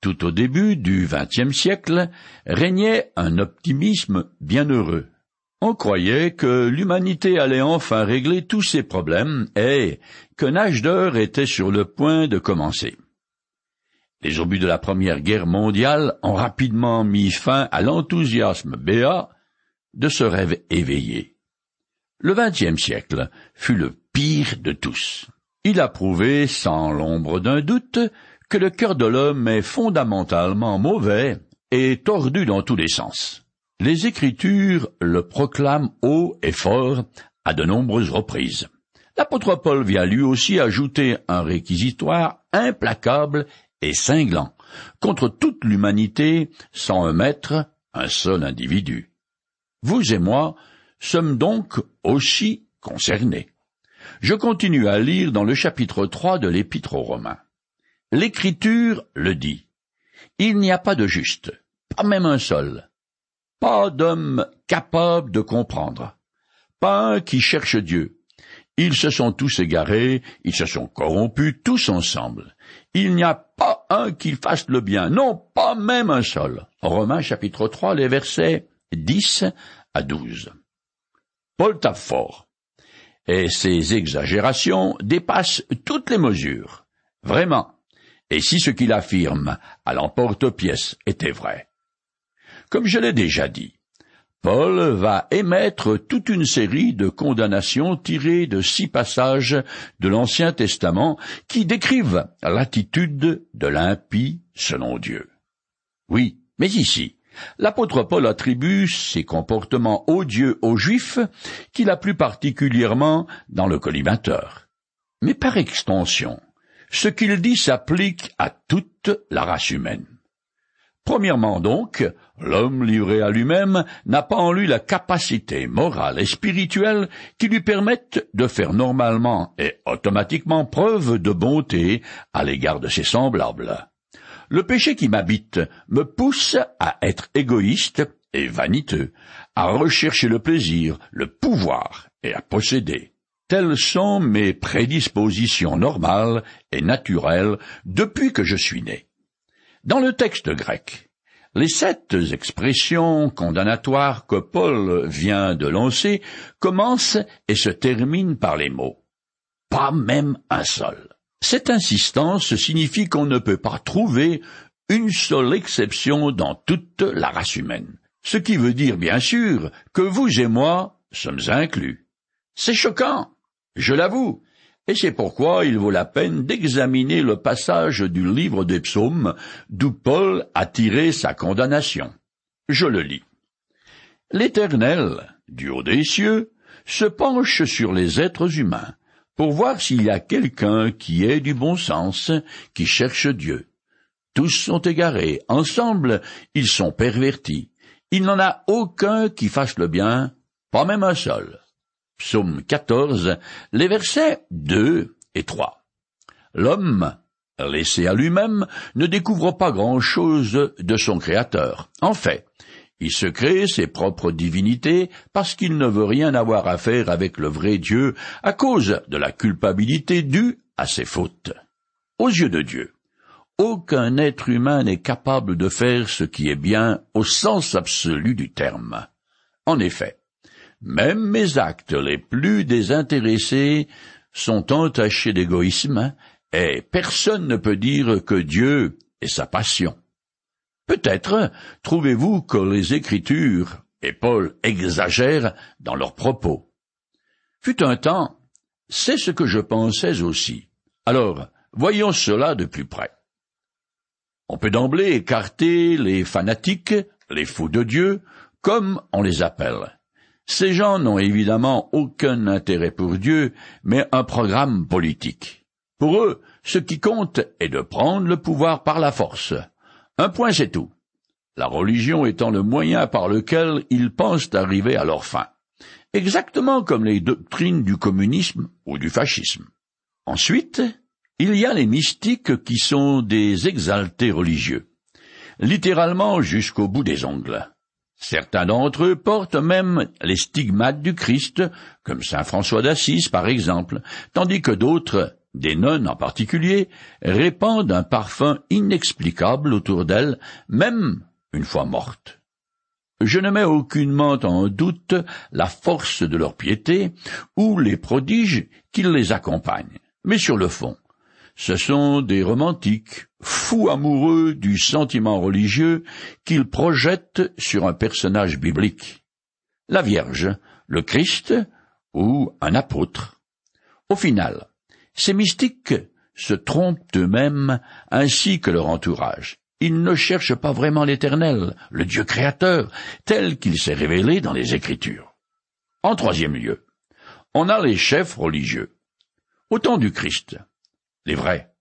Tout au début du XXe siècle régnait un optimisme bienheureux. On croyait que l'humanité allait enfin régler tous ses problèmes et qu'un âge d'or était sur le point de commencer. Les obus de la Première Guerre mondiale ont rapidement mis fin à l'enthousiasme béat de ce rêve éveillé. Le XXe siècle fut le pire de tous. Il a prouvé, sans l'ombre d'un doute, que le cœur de l'homme est fondamentalement mauvais et tordu dans tous les sens. Les Écritures le proclament haut et fort à de nombreuses reprises. L'apôtre Paul vient lui aussi ajouter un réquisitoire implacable et cinglant contre toute l'humanité sans un maître, un seul individu. Vous et moi sommes donc aussi concernés. Je continue à lire dans le chapitre 3 de l'Épître aux Romains. L'Écriture le dit. Il n'y a pas de juste, pas même un seul, pas d'homme capable de comprendre, pas un qui cherche Dieu. Ils se sont tous égarés, ils se sont corrompus tous ensemble. Il n'y a pas un qui fasse le bien, non, pas même un seul. Romains chapitre 3, les versets 10 à 12. Paul tape fort. Et ces exagérations dépassent toutes les mesures. Vraiment, et si ce qu'il affirme à l'emporte-pièce était vrai. Comme je l'ai déjà dit, Paul va émettre toute une série de condamnations tirées de six passages de l'Ancien Testament qui décrivent l'attitude de l'impie selon Dieu. Oui, mais ici, l'apôtre Paul attribue ses comportements odieux aux Juifs, qu'il a plus particulièrement dans le collimateur. Mais par extension, ce qu'il dit s'applique à toute la race humaine. Premièrement donc, l'homme livré à lui-même n'a pas en lui la capacité morale et spirituelle qui lui permette de faire normalement et automatiquement preuve de bonté à l'égard de ses semblables. Le péché qui m'habite me pousse à être égoïste et vaniteux, à rechercher le plaisir, le pouvoir et à posséder. Telles sont mes prédispositions normales et naturelles depuis que je suis né. Dans le texte grec, les sept expressions condamnatoires que Paul vient de lancer commencent et se terminent par les mots pas même un seul. Cette insistance signifie qu'on ne peut pas trouver une seule exception dans toute la race humaine. Ce qui veut dire bien sûr que vous et moi sommes inclus. C'est choquant. Je l'avoue, et c'est pourquoi il vaut la peine d'examiner le passage du livre des psaumes d'où Paul a tiré sa condamnation. Je le lis. L'Éternel, du haut des cieux, se penche sur les êtres humains pour voir s'il y a quelqu'un qui ait du bon sens, qui cherche Dieu. Tous sont égarés, ensemble ils sont pervertis. Il n'en a aucun qui fasse le bien, pas même un seul. Psaume 14, les versets 2 et 3. L'homme, laissé à lui-même, ne découvre pas grand-chose de son Créateur. En fait, il se crée ses propres divinités parce qu'il ne veut rien avoir à faire avec le vrai Dieu à cause de la culpabilité due à ses fautes. Aux yeux de Dieu, aucun être humain n'est capable de faire ce qui est bien au sens absolu du terme. En effet, même mes actes les plus désintéressés sont entachés d'égoïsme, et personne ne peut dire que Dieu est sa passion. Peut-être trouvez-vous que les Écritures et Paul exagèrent dans leurs propos. Fut un temps, c'est ce que je pensais aussi. Alors, voyons cela de plus près. On peut d'emblée écarter les fanatiques, les fous de Dieu, comme on les appelle. Ces gens n'ont évidemment aucun intérêt pour Dieu, mais un programme politique. Pour eux, ce qui compte est de prendre le pouvoir par la force. Un point c'est tout. La religion étant le moyen par lequel ils pensent arriver à leur fin. Exactement comme les doctrines du communisme ou du fascisme. Ensuite, il y a les mystiques qui sont des exaltés religieux. Littéralement jusqu'au bout des ongles. Certains d'entre eux portent même les stigmates du Christ, comme saint François d'Assise par exemple, tandis que d'autres des nonnes en particulier, répandent un parfum inexplicable autour d'elles, même une fois mortes. Je ne mets aucunement en doute la force de leur piété ou les prodiges qui les accompagnent. Mais sur le fond, ce sont des romantiques, fous amoureux du sentiment religieux qu'ils projettent sur un personnage biblique. La Vierge, le Christ ou un apôtre. Au final, ces mystiques se trompent eux-mêmes ainsi que leur entourage. Ils ne cherchent pas vraiment l'Éternel, le Dieu créateur, tel qu'il s'est révélé dans les Écritures. En troisième lieu, on a les chefs religieux. Au temps du Christ, les vrais,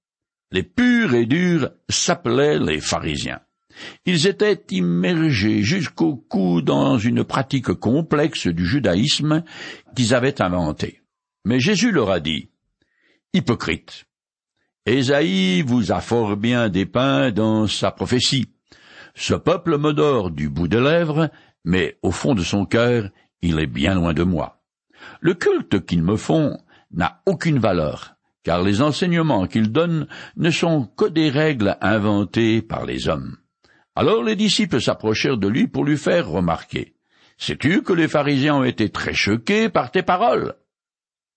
les purs et durs s'appelaient les pharisiens. Ils étaient immergés jusqu'au cou dans une pratique complexe du judaïsme qu'ils avaient inventée. Mais Jésus leur a dit, Hypocrite, Ésaïe vous a fort bien dépeint dans sa prophétie. Ce peuple m'odore du bout des lèvres, mais au fond de son cœur, il est bien loin de moi. Le culte qu'ils me font n'a aucune valeur, car les enseignements qu'ils donnent ne sont que des règles inventées par les hommes. Alors les disciples s'approchèrent de lui pour lui faire remarquer. Sais-tu que les pharisiens ont été très choqués par tes paroles?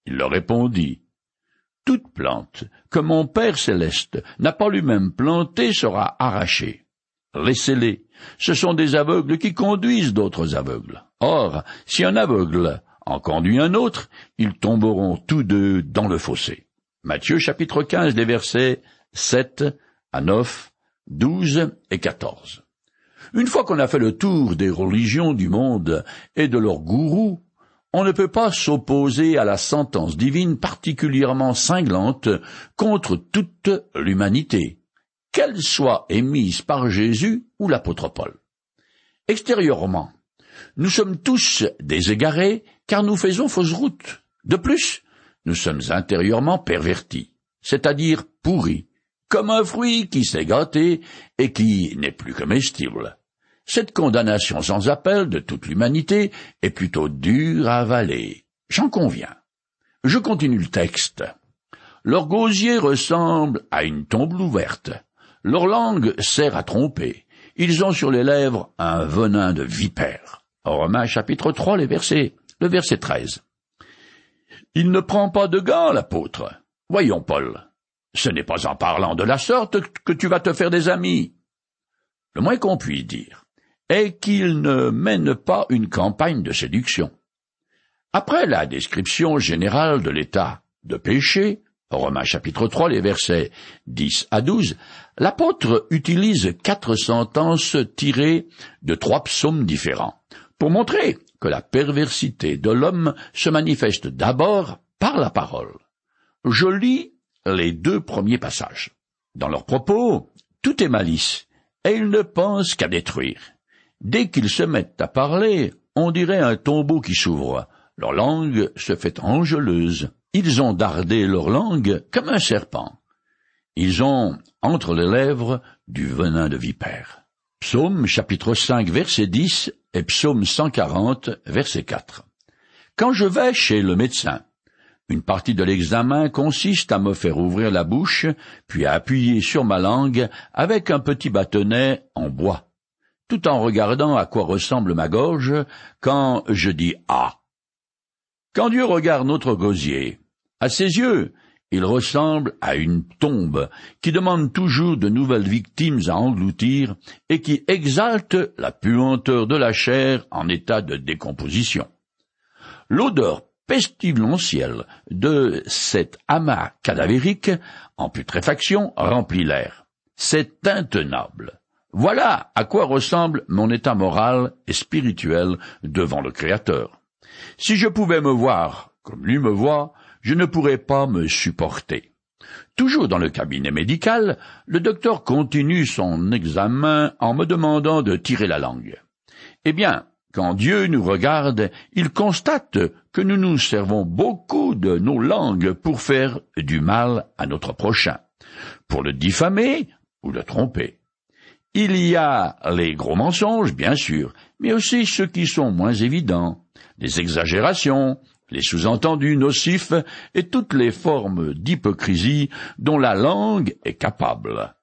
Il leur répondit, toute plante que mon Père céleste n'a pas lui-même plantée sera arrachée. Laissez-les. Ce sont des aveugles qui conduisent d'autres aveugles. Or, si un aveugle en conduit un autre, ils tomberont tous deux dans le fossé. Matthieu chapitre 15 des versets 7 à 9, 12 et 14. Une fois qu'on a fait le tour des religions du monde et de leurs gourous, on ne peut pas s'opposer à la sentence divine particulièrement cinglante contre toute l'humanité, qu'elle soit émise par Jésus ou l'apôtre Paul. Extérieurement, nous sommes tous des égarés car nous faisons fausse route. De plus, nous sommes intérieurement pervertis, c'est-à-dire pourris, comme un fruit qui s'est gâté et qui n'est plus comestible. Cette condamnation sans appel de toute l'humanité est plutôt dure à avaler. J'en conviens. Je continue le texte. Leur gosier ressemble à une tombe ouverte. Leur langue sert à tromper. Ils ont sur les lèvres un venin de vipère. Romains chapitre 3, les versets, le verset 13. Il ne prend pas de gants, l'apôtre. Voyons, Paul. Ce n'est pas en parlant de la sorte que tu vas te faire des amis. Le moins qu'on puisse dire est qu'il ne mène pas une campagne de séduction. Après la description générale de l'état de péché, Romains chapitre 3, les versets 10 à 12, l'apôtre utilise quatre sentences tirées de trois psaumes différents, pour montrer que la perversité de l'homme se manifeste d'abord par la parole. Je lis les deux premiers passages. Dans leurs propos, tout est malice, et ils ne pensent qu'à détruire. Dès qu'ils se mettent à parler, on dirait un tombeau qui s'ouvre. Leur langue se fait angeleuse. Ils ont dardé leur langue comme un serpent. Ils ont entre les lèvres du venin de vipère. Psaume chapitre 5 verset 10 et psaume 140 verset 4. Quand je vais chez le médecin, une partie de l'examen consiste à me faire ouvrir la bouche, puis à appuyer sur ma langue avec un petit bâtonnet en bois tout en regardant à quoi ressemble ma gorge quand je dis Ah. Quand Dieu regarde notre gosier, à ses yeux, il ressemble à une tombe qui demande toujours de nouvelles victimes à engloutir et qui exalte la puanteur de la chair en état de décomposition. L'odeur pestilentielle de cet amas cadavérique en putréfaction remplit l'air. C'est intenable. Voilà à quoi ressemble mon état moral et spirituel devant le Créateur. Si je pouvais me voir comme lui me voit, je ne pourrais pas me supporter. Toujours dans le cabinet médical, le docteur continue son examen en me demandant de tirer la langue. Eh bien, quand Dieu nous regarde, il constate que nous nous servons beaucoup de nos langues pour faire du mal à notre prochain, pour le diffamer ou le tromper. Il y a les gros mensonges, bien sûr, mais aussi ceux qui sont moins évidents, les exagérations, les sous-entendus nocifs et toutes les formes d'hypocrisie dont la langue est capable.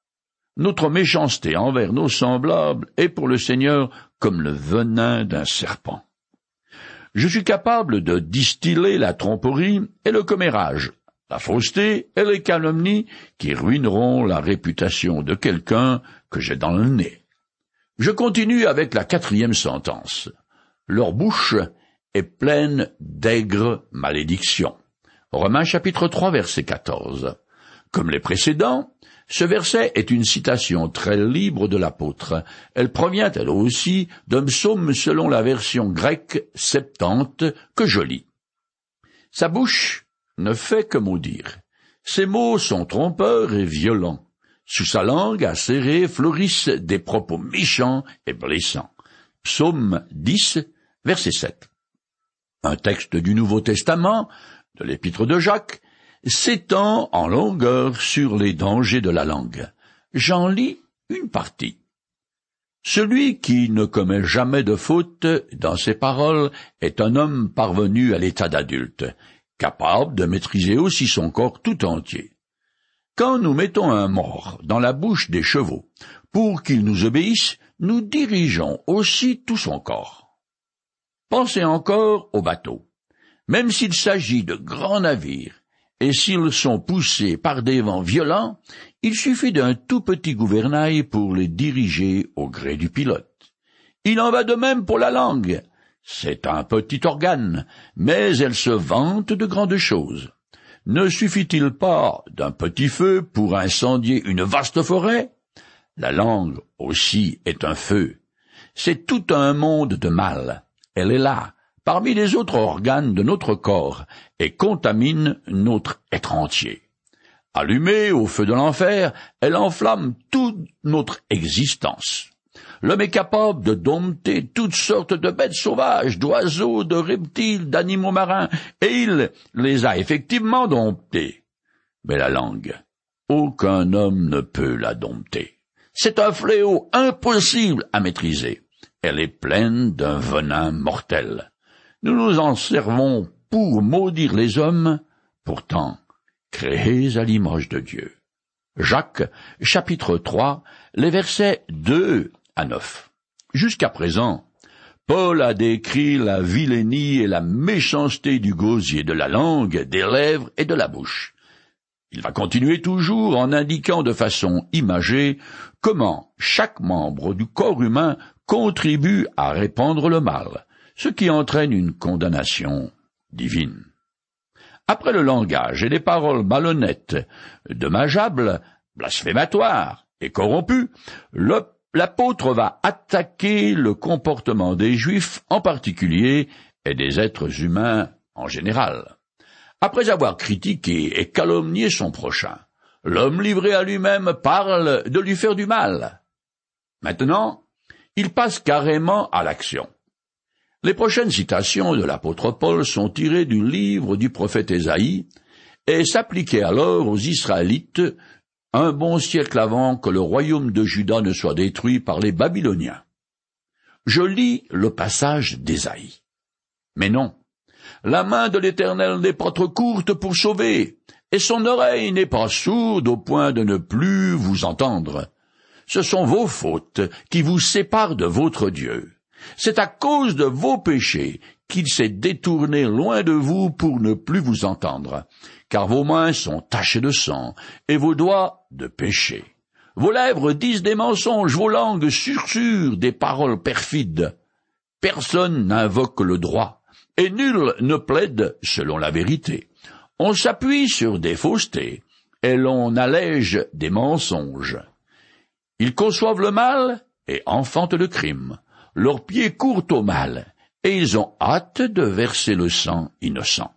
Notre méchanceté envers nos semblables est pour le Seigneur comme le venin d'un serpent. Je suis capable de distiller la tromperie et le commérage, la fausseté et les calomnies qui ruineront la réputation de quelqu'un que j'ai dans le nez. Je continue avec la quatrième sentence. Leur bouche est pleine d'aigres malédictions. Romains chapitre 3 verset 14. Comme les précédents, ce verset est une citation très libre de l'apôtre. Elle provient elle aussi d'un psaume selon la version grecque septante que je lis. Sa bouche ne fait que maudire. Ses mots sont trompeurs et violents. Sous sa langue acérée fleurissent des propos méchants et blessants. Psaume 10, verset 7. Un texte du Nouveau Testament, de l'épître de Jacques, s'étend en longueur sur les dangers de la langue. J'en lis une partie. Celui qui ne commet jamais de faute dans ses paroles est un homme parvenu à l'état d'adulte, capable de maîtriser aussi son corps tout entier. Quand nous mettons un mort dans la bouche des chevaux pour qu'ils nous obéissent, nous dirigeons aussi tout son corps. Pensez encore aux bateaux. Même s'il s'agit de grands navires, et s'ils sont poussés par des vents violents, il suffit d'un tout petit gouvernail pour les diriger au gré du pilote. Il en va de même pour la langue. C'est un petit organe, mais elle se vante de grandes choses. Ne suffit-il pas d'un petit feu pour incendier une vaste forêt? La langue aussi est un feu. C'est tout un monde de mal. Elle est là, parmi les autres organes de notre corps et contamine notre être entier. Allumée au feu de l'enfer, elle enflamme toute notre existence. L'homme est capable de dompter toutes sortes de bêtes sauvages, d'oiseaux, de reptiles, d'animaux marins, et il les a effectivement domptés. Mais la langue, aucun homme ne peut la dompter. C'est un fléau impossible à maîtriser. Elle est pleine d'un venin mortel. Nous nous en servons pour maudire les hommes, pourtant créés à l'image de Dieu. Jacques, chapitre 3, les versets 2 à 9. Jusqu'à présent, Paul a décrit la vilainie et la méchanceté du gosier, de la langue, des lèvres et de la bouche. Il va continuer toujours en indiquant de façon imagée comment chaque membre du corps humain contribue à répandre le mal, ce qui entraîne une condamnation divine. Après le langage et les paroles malhonnêtes, dommageables, blasphématoires et corrompues, l'apôtre va attaquer le comportement des Juifs en particulier et des êtres humains en général. Après avoir critiqué et calomnié son prochain, l'homme livré à lui-même parle de lui faire du mal. Maintenant, il passe carrément à l'action. Les prochaines citations de l'apôtre Paul sont tirées du livre du prophète Ésaïe et s'appliquaient alors aux Israélites un bon siècle avant que le royaume de Juda ne soit détruit par les Babyloniens. Je lis le passage d'Ésaïe. Mais non, la main de l'Éternel n'est pas trop courte pour sauver, et son oreille n'est pas sourde au point de ne plus vous entendre. Ce sont vos fautes qui vous séparent de votre Dieu. C'est à cause de vos péchés qu'il s'est détourné loin de vous pour ne plus vous entendre, car vos mains sont tachées de sang, et vos doigts de péché. Vos lèvres disent des mensonges, vos langues susurrent des paroles perfides. Personne n'invoque le droit, et nul ne plaide selon la vérité. On s'appuie sur des faussetés, et l'on allège des mensonges. Ils conçoivent le mal et enfantent le crime leurs pieds courent au mal, et ils ont hâte de verser le sang innocent.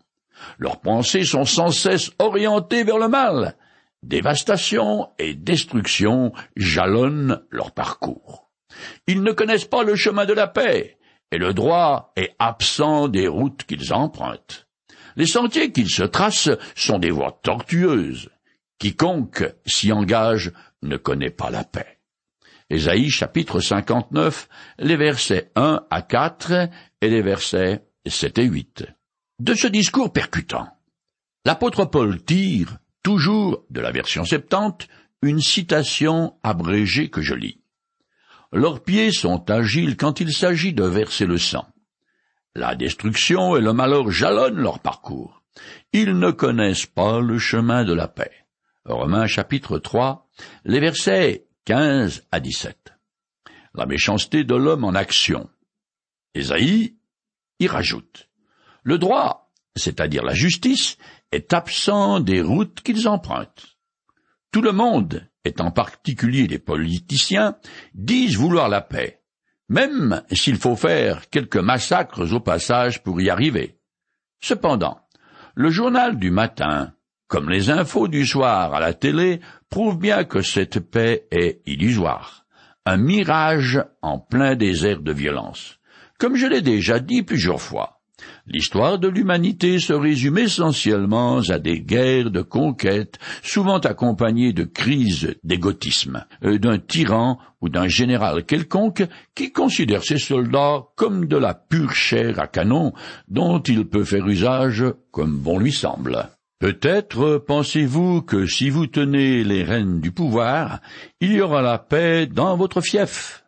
Leurs pensées sont sans cesse orientées vers le mal. Dévastation et destruction jalonnent leur parcours. Ils ne connaissent pas le chemin de la paix, et le droit est absent des routes qu'ils empruntent. Les sentiers qu'ils se tracent sont des voies tortueuses. Quiconque s'y engage ne connaît pas la paix. Ésaïe chapitre 59, les versets 1 à 4 et les versets 7 et 8. De ce discours percutant, l'apôtre Paul tire, toujours de la version septante, une citation abrégée que je lis. Leurs pieds sont agiles quand il s'agit de verser le sang. La destruction et le malheur jalonnent leur parcours. Ils ne connaissent pas le chemin de la paix. Romains chapitre 3, les versets 15 à 17. La méchanceté de l'homme en action. Ésaïe y rajoute. Le droit, c'est-à-dire la justice, est absent des routes qu'ils empruntent. Tout le monde, et en particulier les politiciens, disent vouloir la paix, même s'il faut faire quelques massacres au passage pour y arriver. Cependant, le journal du matin, comme les infos du soir à la télé, prouvent bien que cette paix est illusoire, un mirage en plein désert de violence. Comme je l'ai déjà dit plusieurs fois, L'histoire de l'humanité se résume essentiellement à des guerres de conquête, souvent accompagnées de crises d'égotisme, euh, d'un tyran ou d'un général quelconque qui considère ses soldats comme de la pure chair à canon dont il peut faire usage comme bon lui semble. Peut-être pensez-vous que si vous tenez les rênes du pouvoir, il y aura la paix dans votre fief.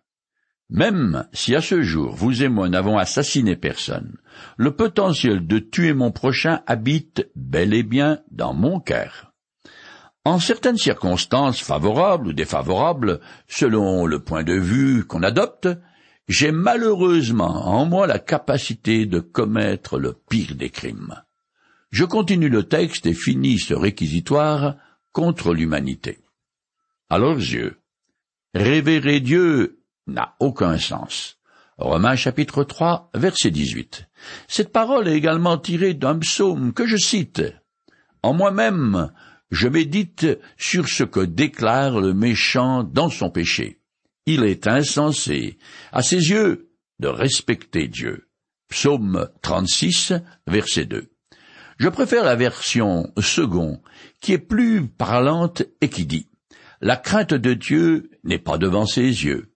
Même si à ce jour vous et moi n'avons assassiné personne, le potentiel de tuer mon prochain habite bel et bien dans mon cœur. En certaines circonstances favorables ou défavorables, selon le point de vue qu'on adopte, j'ai malheureusement en moi la capacité de commettre le pire des crimes. Je continue le texte et finis ce réquisitoire contre l'humanité. À leurs yeux, révérer Dieu n'a aucun sens. Romains chapitre 3, verset 18. Cette parole est également tirée d'un psaume que je cite. En moi-même, je médite sur ce que déclare le méchant dans son péché. Il est insensé, à ses yeux, de respecter Dieu. Psaume 36, verset 2. Je préfère la version second, qui est plus parlante et qui dit La crainte de Dieu n'est pas devant ses yeux.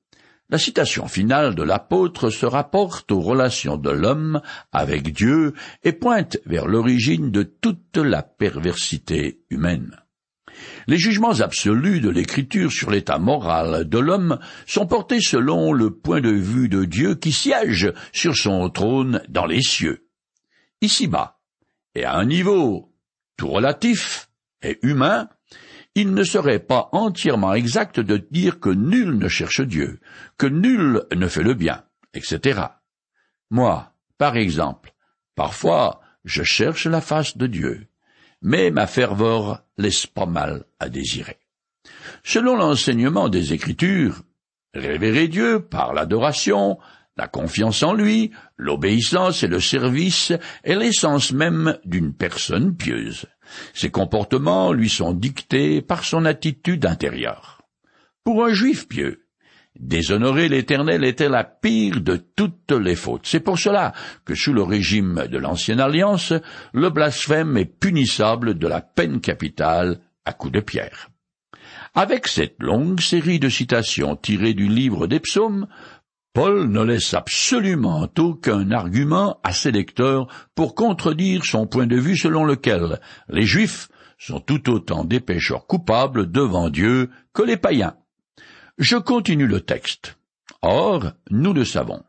La citation finale de l'apôtre se rapporte aux relations de l'homme avec Dieu et pointe vers l'origine de toute la perversité humaine. Les jugements absolus de l'Écriture sur l'état moral de l'homme sont portés selon le point de vue de Dieu qui siège sur son trône dans les cieux. Ici-bas, et à un niveau tout relatif et humain, il ne serait pas entièrement exact de dire que nul ne cherche Dieu, que nul ne fait le bien, etc. Moi, par exemple, parfois je cherche la face de Dieu, mais ma ferveur laisse pas mal à désirer. Selon l'enseignement des Écritures, révérer Dieu par l'adoration, la confiance en lui, l'obéissance et le service est l'essence même d'une personne pieuse. Ses comportements lui sont dictés par son attitude intérieure. Pour un juif pieux, déshonorer l'Éternel était la pire de toutes les fautes. C'est pour cela que sous le régime de l'Ancienne Alliance, le blasphème est punissable de la peine capitale à coups de pierre. Avec cette longue série de citations tirées du livre des psaumes, Paul ne laisse absolument aucun argument à ses lecteurs pour contredire son point de vue selon lequel les Juifs sont tout autant des pécheurs coupables devant Dieu que les païens. Je continue le texte. Or, nous le savons.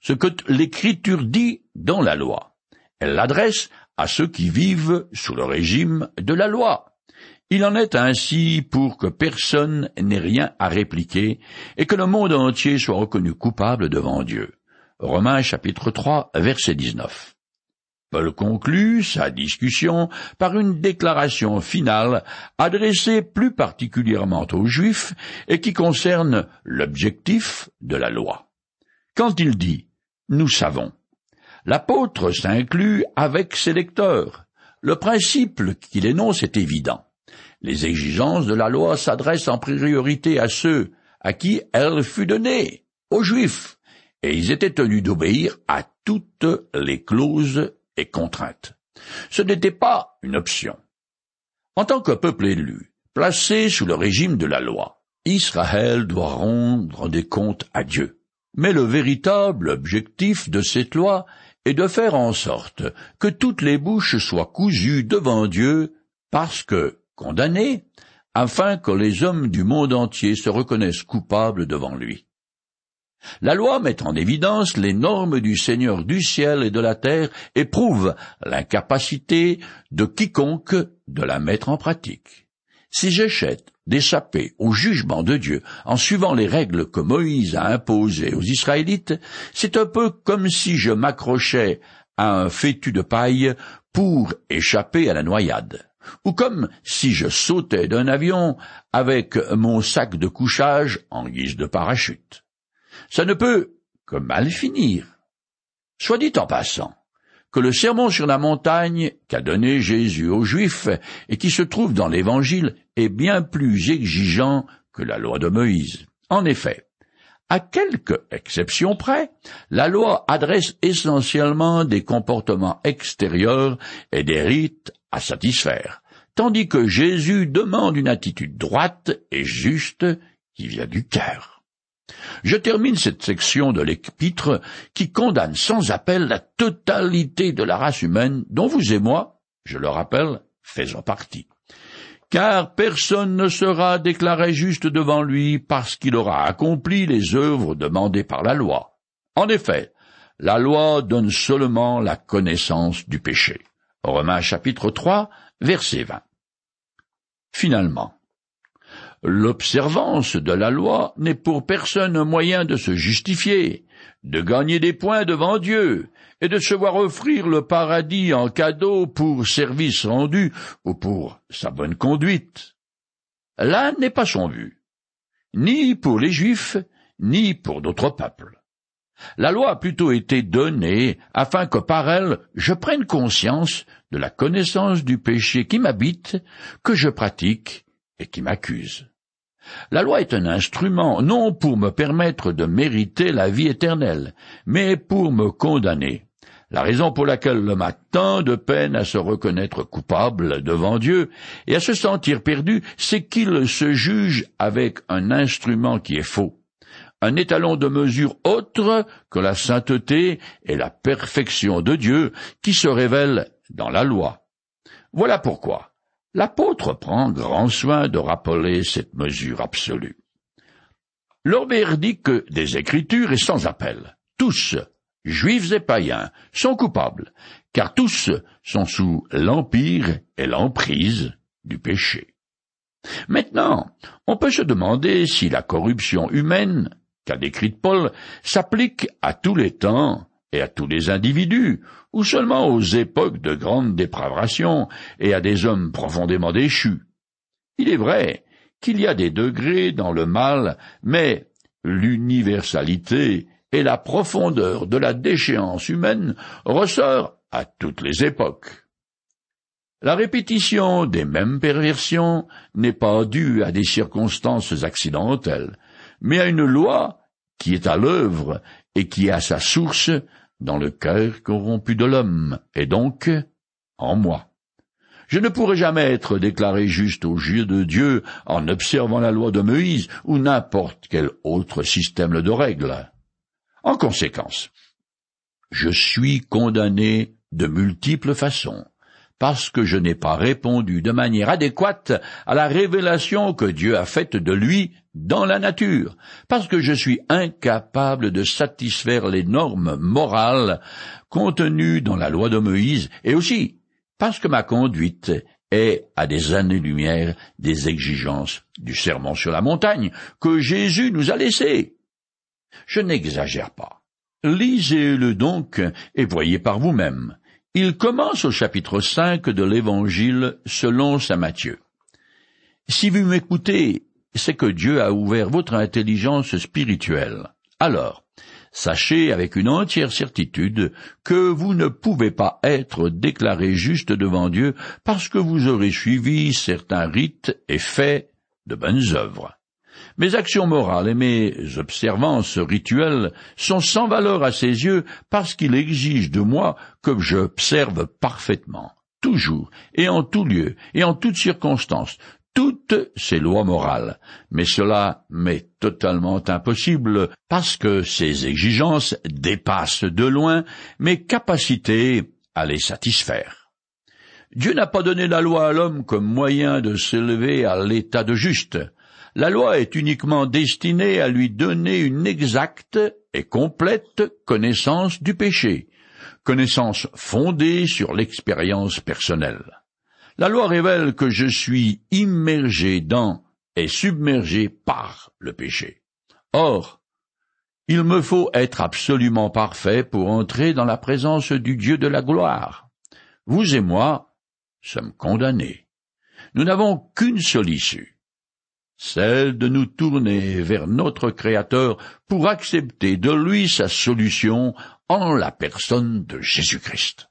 Ce que l'Écriture dit dans la loi, elle l'adresse à ceux qui vivent sous le régime de la loi. Il en est ainsi pour que personne n'ait rien à répliquer et que le monde entier soit reconnu coupable devant Dieu. Romains chapitre 3 verset 19. Paul conclut sa discussion par une déclaration finale adressée plus particulièrement aux Juifs et qui concerne l'objectif de la loi. Quand il dit Nous savons, l'apôtre s'inclut avec ses lecteurs. Le principe qu'il énonce est évident. Les exigences de la loi s'adressent en priorité à ceux à qui elle fut donnée, aux Juifs, et ils étaient tenus d'obéir à toutes les clauses et contraintes. Ce n'était pas une option. En tant que peuple élu, placé sous le régime de la loi, Israël doit rendre des comptes à Dieu. Mais le véritable objectif de cette loi et de faire en sorte que toutes les bouches soient cousues devant Dieu, parce que condamnés, afin que les hommes du monde entier se reconnaissent coupables devant lui. La loi met en évidence les normes du Seigneur du ciel et de la terre et prouve l'incapacité de quiconque de la mettre en pratique. Si j'achète d'échapper au jugement de Dieu en suivant les règles que Moïse a imposées aux Israélites, c'est un peu comme si je m'accrochais à un fétu de paille pour échapper à la noyade, ou comme si je sautais d'un avion avec mon sac de couchage en guise de parachute. Ça ne peut que mal finir. Soit dit en passant, que le sermon sur la montagne qu'a donné Jésus aux Juifs et qui se trouve dans l'Évangile est bien plus exigeant que la loi de Moïse. En effet, à quelques exceptions près, la loi adresse essentiellement des comportements extérieurs et des rites à satisfaire, tandis que Jésus demande une attitude droite et juste qui vient du cœur. Je termine cette section de l'épître qui condamne sans appel la totalité de la race humaine dont vous et moi, je le rappelle, faisons partie. Car personne ne sera déclaré juste devant lui parce qu'il aura accompli les œuvres demandées par la loi. En effet, la loi donne seulement la connaissance du péché. Romains chapitre 3, verset 20. Finalement, L'observance de la loi n'est pour personne un moyen de se justifier, de gagner des points devant Dieu, et de se voir offrir le paradis en cadeau pour service rendu ou pour sa bonne conduite. Là n'est pas son but, ni pour les Juifs, ni pour d'autres peuples. La loi a plutôt été donnée afin que par elle je prenne conscience de la connaissance du péché qui m'habite, que je pratique et qui m'accuse. La loi est un instrument non pour me permettre de mériter la vie éternelle, mais pour me condamner. La raison pour laquelle l'homme a tant de peine à se reconnaître coupable devant Dieu et à se sentir perdu, c'est qu'il se juge avec un instrument qui est faux, un étalon de mesure autre que la sainteté et la perfection de Dieu qui se révèle dans la loi. Voilà pourquoi L'apôtre prend grand soin de rappeler cette mesure absolue. Leur verdict des Écritures est sans appel. Tous, juifs et païens, sont coupables, car tous sont sous l'empire et l'emprise du péché. Maintenant, on peut se demander si la corruption humaine, qu'a décrite Paul, s'applique à tous les temps et à tous les individus, ou seulement aux époques de grande dépravation et à des hommes profondément déchus. Il est vrai qu'il y a des degrés dans le mal, mais l'universalité et la profondeur de la déchéance humaine ressort à toutes les époques. La répétition des mêmes perversions n'est pas due à des circonstances accidentelles, mais à une loi qui est à l'œuvre et qui a sa source dans le cœur corrompu de l'homme, et donc en moi. Je ne pourrai jamais être déclaré juste aux yeux de Dieu en observant la loi de Moïse ou n'importe quel autre système de règles. En conséquence, je suis condamné de multiples façons, parce que je n'ai pas répondu de manière adéquate à la révélation que Dieu a faite de lui dans la nature, parce que je suis incapable de satisfaire les normes morales contenues dans la loi de Moïse, et aussi parce que ma conduite est à des années-lumière des exigences du sermon sur la montagne que Jésus nous a laissé. Je n'exagère pas. Lisez-le donc et voyez par vous-même. Il commence au chapitre 5 de l'Évangile selon saint Matthieu. Si vous m'écoutez, c'est que Dieu a ouvert votre intelligence spirituelle. Alors, sachez avec une entière certitude que vous ne pouvez pas être déclaré juste devant Dieu parce que vous aurez suivi certains rites et fait de bonnes œuvres. Mes actions morales et mes observances rituelles sont sans valeur à ses yeux parce qu'il exige de moi que j'observe parfaitement, toujours et en tout lieu et en toutes circonstances, toutes ces lois morales, mais cela m'est totalement impossible parce que ces exigences dépassent de loin mes capacités à les satisfaire. Dieu n'a pas donné la loi à l'homme comme moyen de s'élever à l'état de juste. La loi est uniquement destinée à lui donner une exacte et complète connaissance du péché, connaissance fondée sur l'expérience personnelle. La loi révèle que je suis immergé dans et submergé par le péché. Or, il me faut être absolument parfait pour entrer dans la présence du Dieu de la gloire. Vous et moi sommes condamnés. Nous n'avons qu'une seule issue, celle de nous tourner vers notre Créateur pour accepter de lui sa solution en la personne de Jésus-Christ.